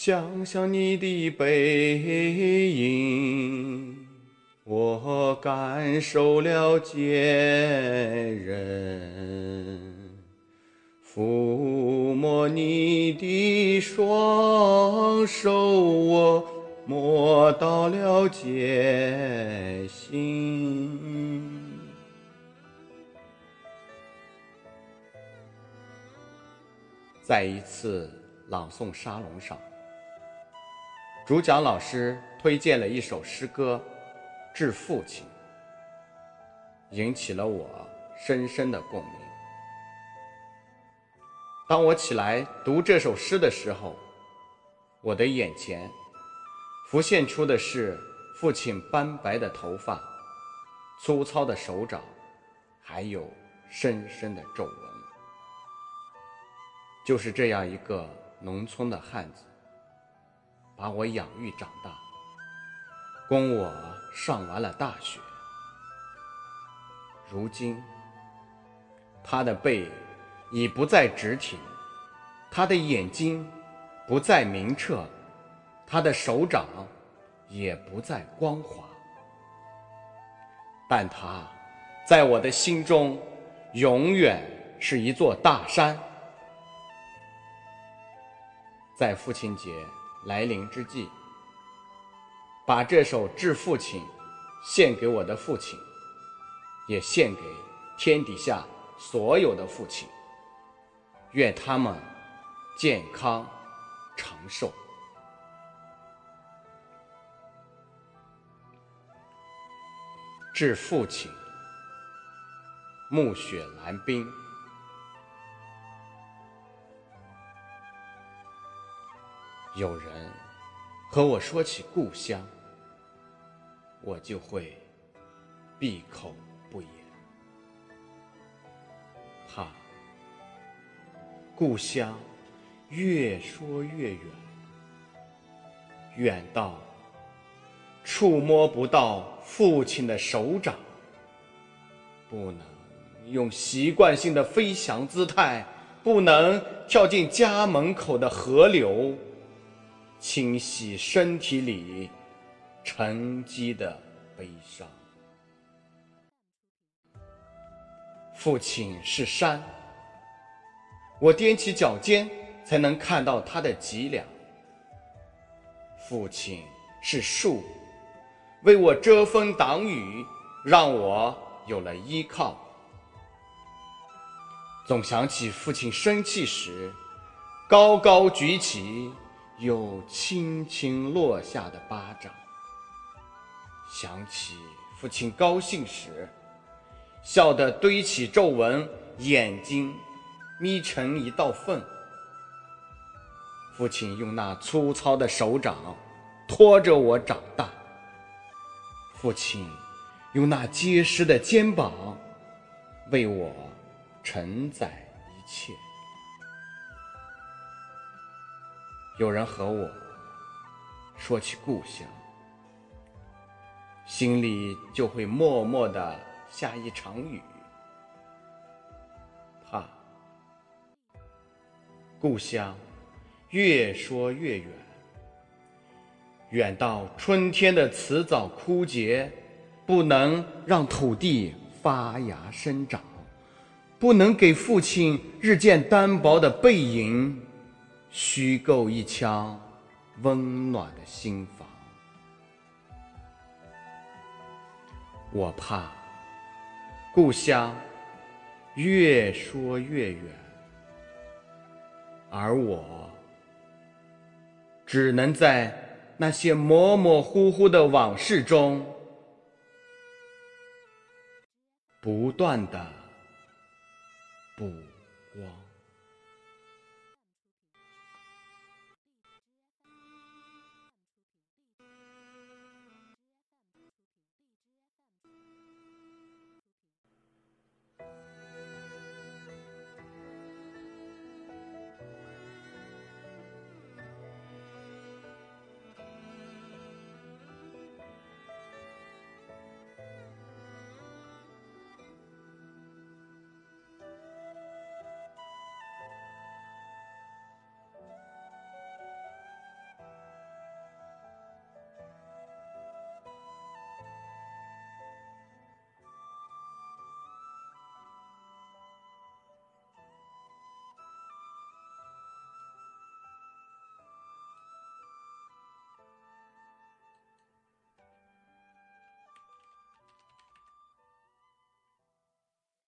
想想你的背影，我感受了坚韧；抚摸你的双手，我摸到了艰辛。在一次朗诵沙龙上，主讲老师推荐了一首诗歌《致父亲》，引起了我深深的共鸣。当我起来读这首诗的时候，我的眼前浮现出的是父亲斑白的头发、粗糙的手掌，还有深深的皱纹。就是这样一个农村的汉子，把我养育长大，供我上完了大学。如今，他的背已不再直挺，他的眼睛不再明澈，他的手掌也不再光滑，但他在我的心中永远是一座大山。在父亲节来临之际，把这首致父亲献给我的父亲，也献给天底下所有的父亲。愿他们健康长寿。致父亲，暮雪蓝冰。有人和我说起故乡，我就会闭口不言。怕故乡越说越远，远到触摸不到父亲的手掌，不能用习惯性的飞翔姿态，不能跳进家门口的河流。清洗身体里沉积的悲伤。父亲是山，我踮起脚尖才能看到他的脊梁。父亲是树，为我遮风挡雨，让我有了依靠。总想起父亲生气时，高高举起。又轻轻落下的巴掌，想起父亲高兴时，笑得堆起皱纹，眼睛眯成一道缝。父亲用那粗糙的手掌托着我长大，父亲用那结实的肩膀为我承载一切。有人和我说起故乡，心里就会默默的下一场雨。怕故乡越说越远，远到春天的辞藻枯竭，不能让土地发芽生长，不能给父亲日渐单薄的背影。虚构一腔温暖的心房，我怕故乡越说越远，而我只能在那些模模糊糊的往事中，不断的补光。